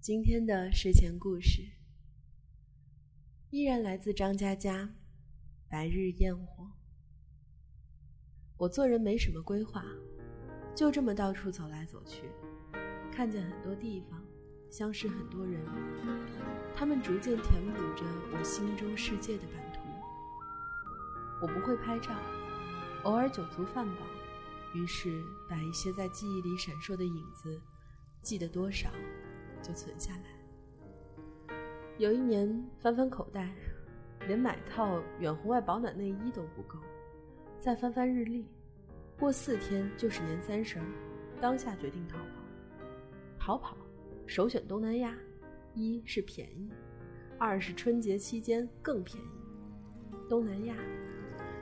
今天的睡前故事依然来自张嘉佳，《白日焰火》。我做人没什么规划，就这么到处走来走去，看见很多地方，相识很多人，他们逐渐填补着我心中世界的版图。我不会拍照，偶尔酒足饭饱，于是把一些在记忆里闪烁的影子，记得多少。就存下来。有一年翻翻口袋，连买套远红外保暖内衣都不够，再翻翻日历，过四天就是年三十，当下决定逃跑。逃跑，首选东南亚，一是便宜，二是春节期间更便宜。东南亚，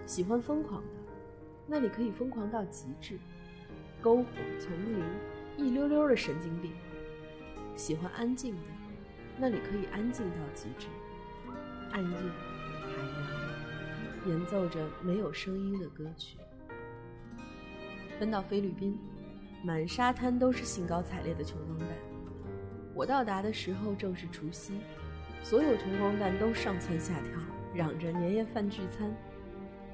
喜欢疯狂的，那里可以疯狂到极致，篝火、丛林，一溜溜的神经病。喜欢安静的，那里可以安静到极致，暗夜，海洋，演奏着没有声音的歌曲。奔到菲律宾，满沙滩都是兴高采烈的穷光蛋。我到达的时候正是除夕，所有穷光蛋都上蹿下跳，嚷着年夜饭聚餐。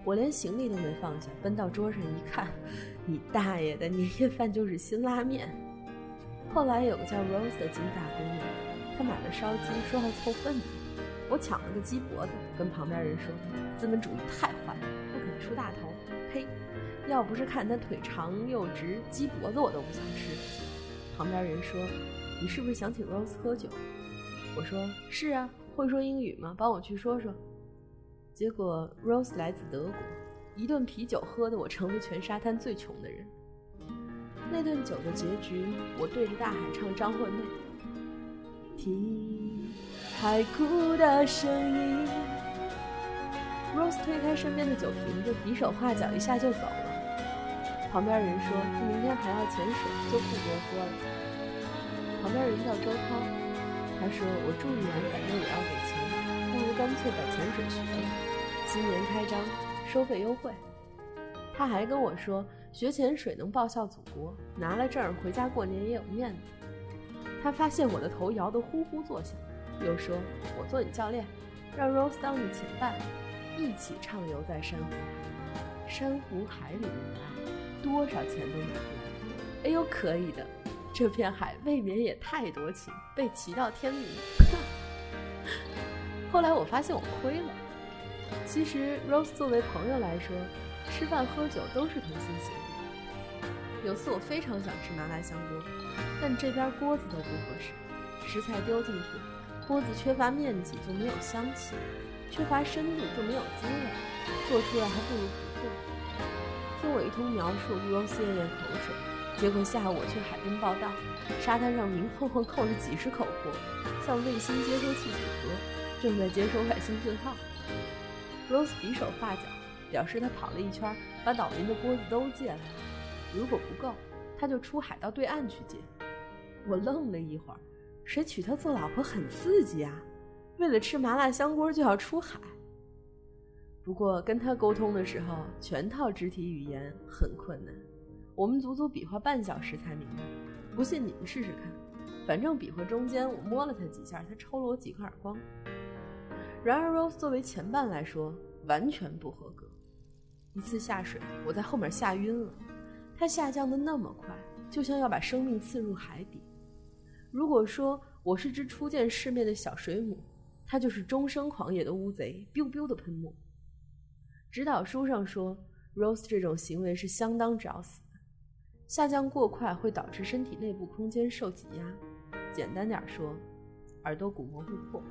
我连行李都没放下，奔到桌上一看，你大爷的，年夜饭就是辛拉面。后来有个叫 Rose 的金发姑娘，她买了烧鸡，说要凑份子。我抢了个鸡脖子，跟旁边人说：“资本主义太坏了，不肯出大头。”呸！要不是看她腿长又直，鸡脖子我都不想吃。旁边人说：“你是不是想请 Rose 喝酒？”我说：“是啊，会说英语吗？帮我去说说。”结果 Rose 来自德国，一顿啤酒喝的我成为全沙滩最穷的人。那顿酒的结局，我对着大海唱张惠妹。听海哭的声音。Rose 推开身边的酒瓶子，比手画脚一下就走了。旁边人说他明天还要潜水，就不多喝了。旁边人叫周涛，他说我住一晚反正也要给钱，不如干脆把潜水学了。新年开张，收费优惠。他还跟我说。学潜水能报效祖国，拿了证回家过年也有面子。他发现我的头摇得呼呼作响，又说：“我做你教练，让 Rose 当你前伴，一起畅游在珊瑚海。珊瑚海里的爱，多少钱都买不来。”哎呦，可以的，这片海未免也太多情，被骑到天明。后来我发现我亏了。其实 Rose 作为朋友来说，吃饭喝酒都是同心协力。有次我非常想吃麻辣香锅，但这边锅子都不合适，食材丢进去，锅子缺乏面积就没有香气，缺乏深度就没有滋味，做出来还不如不做。听我一通描述，Rose 咽咽口水。结果下午我去海边报道，沙滩上明晃晃扣着几十口锅，像卫星接收器组合，正在接收外星信号。Rose 比手画脚，表示他跑了一圈，把岛民的锅子都借来了。如果不够，他就出海到对岸去借。我愣了一会儿，谁娶她做老婆很刺激啊？为了吃麻辣香锅就要出海。不过跟他沟通的时候，全套肢体语言很困难，我们足足比划半小时才明白。不信你们试试看，反正比划中间我摸了他几下，他抽了我几个耳光。然而 Rose 作为前伴来说，完全不合格。一次下水，我在后面吓晕了。它下降的那么快，就像要把生命刺入海底。如果说我是只初见世面的小水母，它就是终生狂野的乌贼，biu biu 的喷墨。指导书上说，Rose 这种行为是相当找死的，下降过快会导致身体内部空间受挤压。简单点说，耳朵鼓膜会破。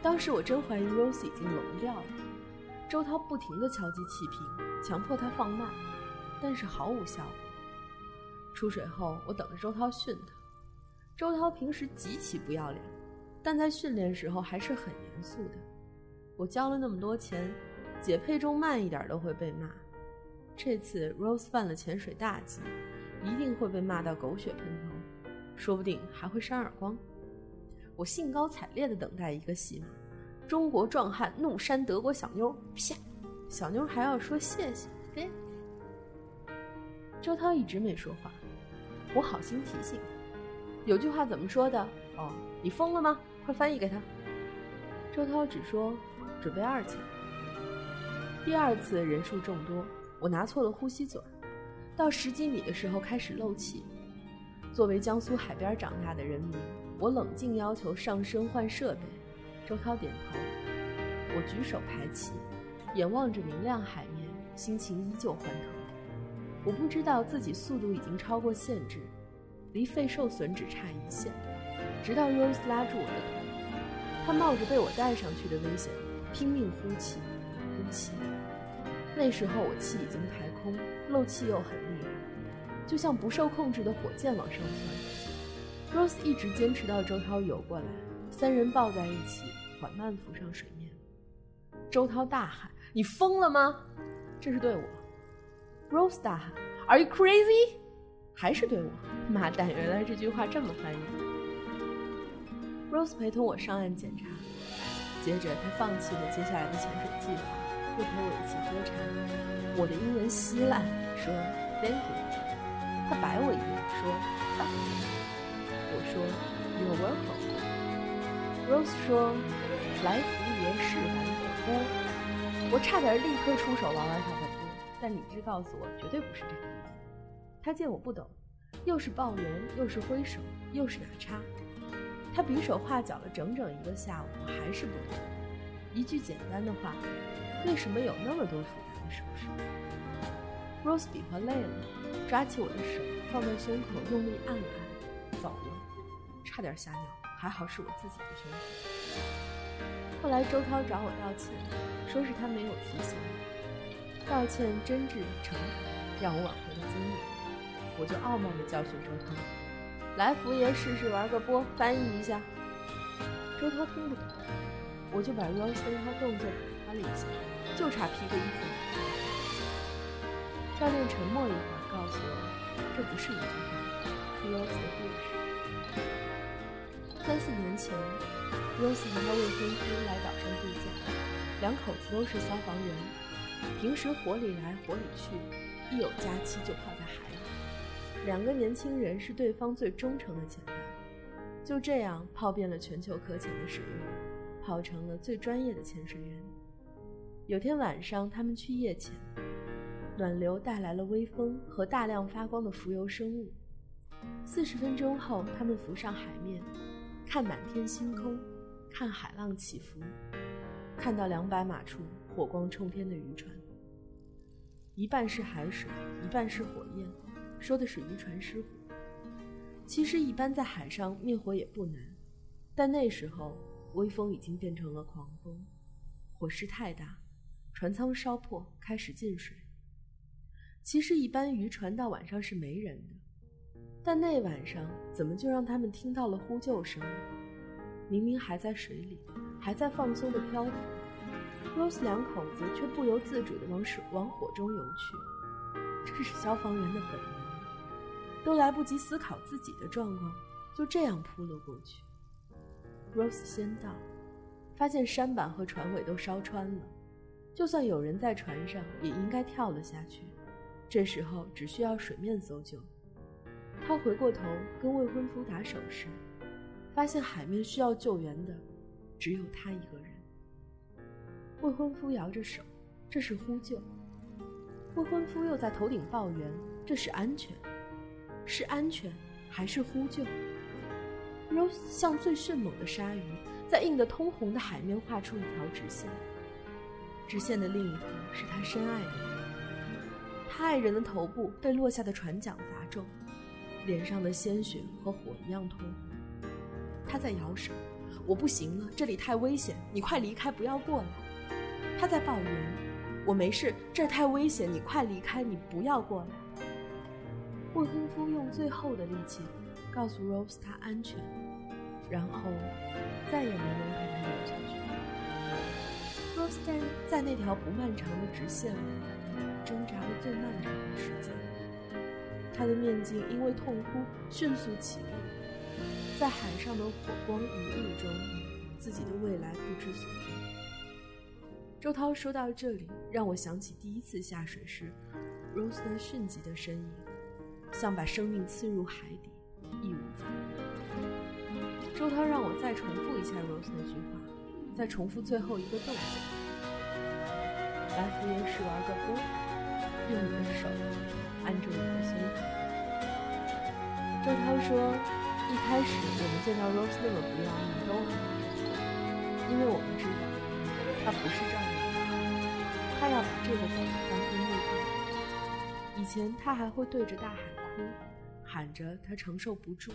当时我真怀疑 Rose 已经聋掉了。周涛不停地敲击气瓶，强迫他放慢。但是毫无效果。出水后，我等着周涛训他。周涛平时极其不要脸，但在训练时候还是很严肃的。我交了那么多钱，解配重慢一点都会被骂。这次 Rose 犯了潜水大忌，一定会被骂到狗血喷头，说不定还会扇耳光。我兴高采烈地等待一个戏码：中国壮汉怒扇德国小妞，啪！小妞还要说谢谢。周涛一直没说话，我好心提醒：“有句话怎么说的？哦，你疯了吗？快翻译给他。周涛只说准备二次。第二次人数众多，我拿错了呼吸嘴，到十几米的时候开始漏气。作为江苏海边长大的人民，我冷静要求上身换设备。周涛点头，我举手排气，眼望着明亮海面，心情依旧欢腾。我不知道自己速度已经超过限制，离肺受损只差一线。直到 Rose 拉住我的头，他冒着被我带上去的危险，拼命呼气，呼气。那时候我气已经排空，漏气又很厉害。就像不受控制的火箭往上窜，Rose 一直坚持到周涛游过来，三人抱在一起，缓慢浮上水面。周涛大喊：“你疯了吗？”这是对我。Rose 大喊：“Are you crazy？” 还是对我。妈蛋，原来这句话这么翻译。Rose 陪同我上岸检查，接着他放弃了接下来的潜水计划，又陪我一起喝茶。我的英文稀烂，说：“Thank you。”他白我一眼，说：“我说，You're welcome。” Rose 说：“来福爷是玩的波。”我差点立刻出手玩玩他的波，但理智告诉我绝对不是这个意思。他见我不懂，又是抱人，又是挥手，又是打叉。他比手画脚了整整一个下午，还是不懂。一句简单的话，为什么有那么多复杂的手势？Rose 比划累了，抓起我的手放在胸口，用力按了按，走了，差点吓尿。还好是我自己的胸口。后来周涛找我道歉，说是他没有提醒我，道歉真挚诚恳，让我挽回了精力。我就傲慢地教训周涛：“来福爷试试玩个波，翻译一下。”周涛听不懂，我就把 Rose 跟他动作比划了一下，就差披个衣服。教练沉默一会儿，告诉我：“这不是一句话，是 Rose 的故事。三四年前，Rose 和她未婚夫来岛上度假，两口子都是消防员，平时火里来火里去，一有假期就泡在海里。两个年轻人是对方最忠诚的前伴，就这样泡遍了全球可潜的水域，泡成了最专业的潜水员。有天晚上，他们去夜潜。”暖流带来了微风和大量发光的浮游生物。四十分钟后，他们浮上海面，看满天星空，看海浪起伏，看到两百码处火光冲天的渔船，一半是海水，一半是火焰，说的是渔船失火。其实，一般在海上灭火也不难，但那时候微风已经变成了狂风，火势太大，船舱烧破，开始进水。其实，一般渔船到晚上是没人的，但那晚上怎么就让他们听到了呼救声？明明还在水里，还在放松的漂浮，Rose 两口子却不由自主地往水往火中游去。这是消防员的本能，都来不及思考自己的状况，就这样扑了过去。Rose 先到，发现舢板和船尾都烧穿了，就算有人在船上，也应该跳了下去。这时候只需要水面搜救。他回过头跟未婚夫打手势，发现海面需要救援的只有他一个人。未婚夫摇着手，这是呼救。未婚夫又在头顶抱怨，这是安全，是安全还是呼救？Rose 像最迅猛的鲨鱼，在映得通红的海面画出一条直线。直线的另一头是他深爱的人。他爱人的头部被落下的船桨砸中，脸上的鲜血和火一样通红。他在摇手：“我不行了，这里太危险，你快离开，不要过来。”他在抱怨：“我没事，这儿太危险，你快离开，你不要过来。”未婚夫用最后的力气告诉 Rose 他安全，然后再也没能陪他游下去。Rose 在那条不漫长的直线里。挣扎了最漫长的时间，他的面镜因为痛哭迅速起雾，在海上的火光与雾中，自己的未来不知所踪。周涛说到这里，让我想起第一次下水时，Rose 那迅疾的身影，像把生命刺入海底，义无反顾。周涛让我再重复一下 Rose 那句话，再重复最后一个动作。来福爷是玩个波，用你的手按住你的胸口。周涛说，一开始我们见到 Rose 那么不要命都很开心，因为我们知道他不是这样的，他要把这个走当做目的。以前他还会对着大海哭，喊着他承受不住。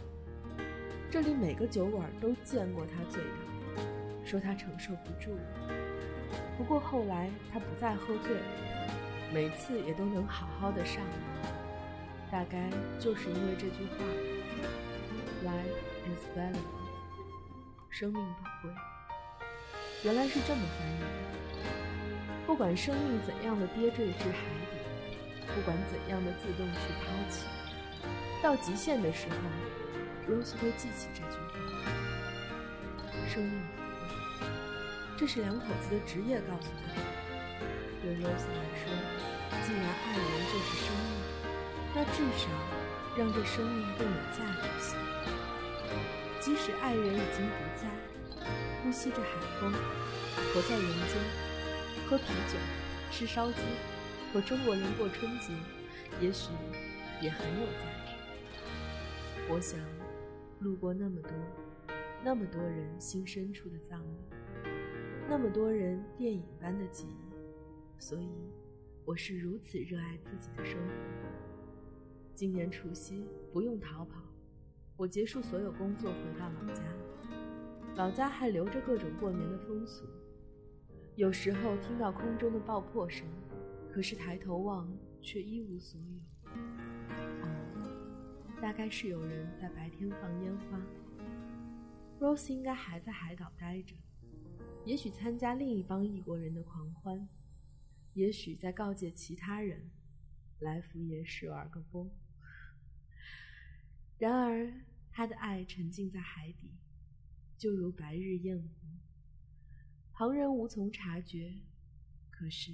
这里每个酒馆都见过他醉的，说他承受不住。不过后来他不再喝醉了，每次也都能好好的上。大概就是因为这句话，“Life is valuable”，生命宝贵。原来是这么翻译的。不管生命怎样的跌坠至海底，不管怎样的自动去抛弃，到极限的时候。Rose 会记起这句话：“生命宝贵。”这是两口子的职业告诉他的。对 Rose 来说，既然爱人就是生命，那至少让这生命更有价值些。即使爱人已经不在，呼吸着海风，活在人间，喝啤酒，吃烧鸡，和中国人过春节，也许也很有价值。我想。路过那么多、那么多人心深处的葬礼，那么多人电影般的记忆，所以我是如此热爱自己的生活。今年除夕不用逃跑，我结束所有工作回到老家，老家还留着各种过年的风俗。有时候听到空中的爆破声，可是抬头望却一无所有。大概是有人在白天放烟花，Rose 应该还在海岛待着，也许参加另一帮异国人的狂欢，也许在告诫其他人，来福也是玩个疯。然而，他的爱沉浸在海底，就如白日焰火，旁人无从察觉，可是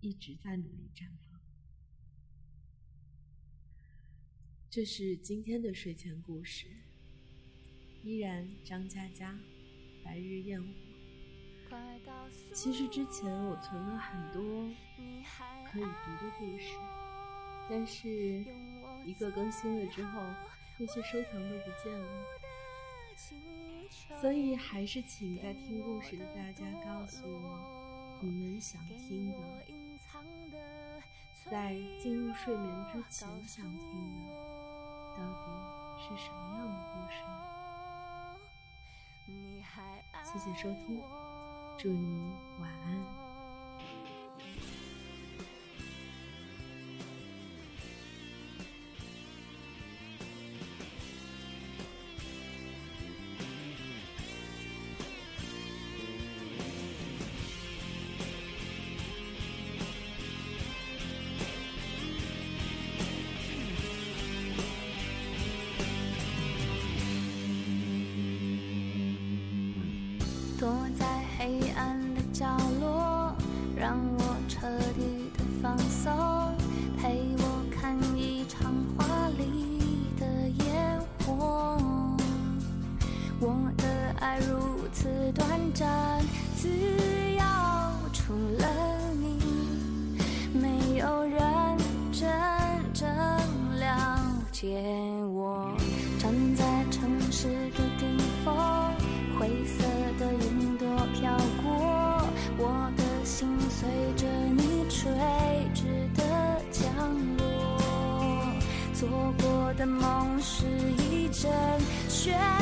一直在努力绽放。这是今天的睡前故事，依然张嘉佳，《白日焰火》。其实之前我存了很多可以读的故事，但是一个更新了之后，那些收藏都不见了。所以还是请在听故事的大家告诉我你们想听的，在进入睡眠之前想听的。到底是什么样的故事？谢谢收听，祝您晚安。shine.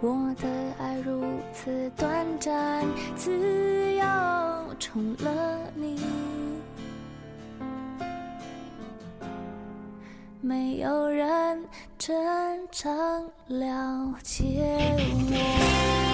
我的爱如此短暂，自由成了你。没有人真正了解我。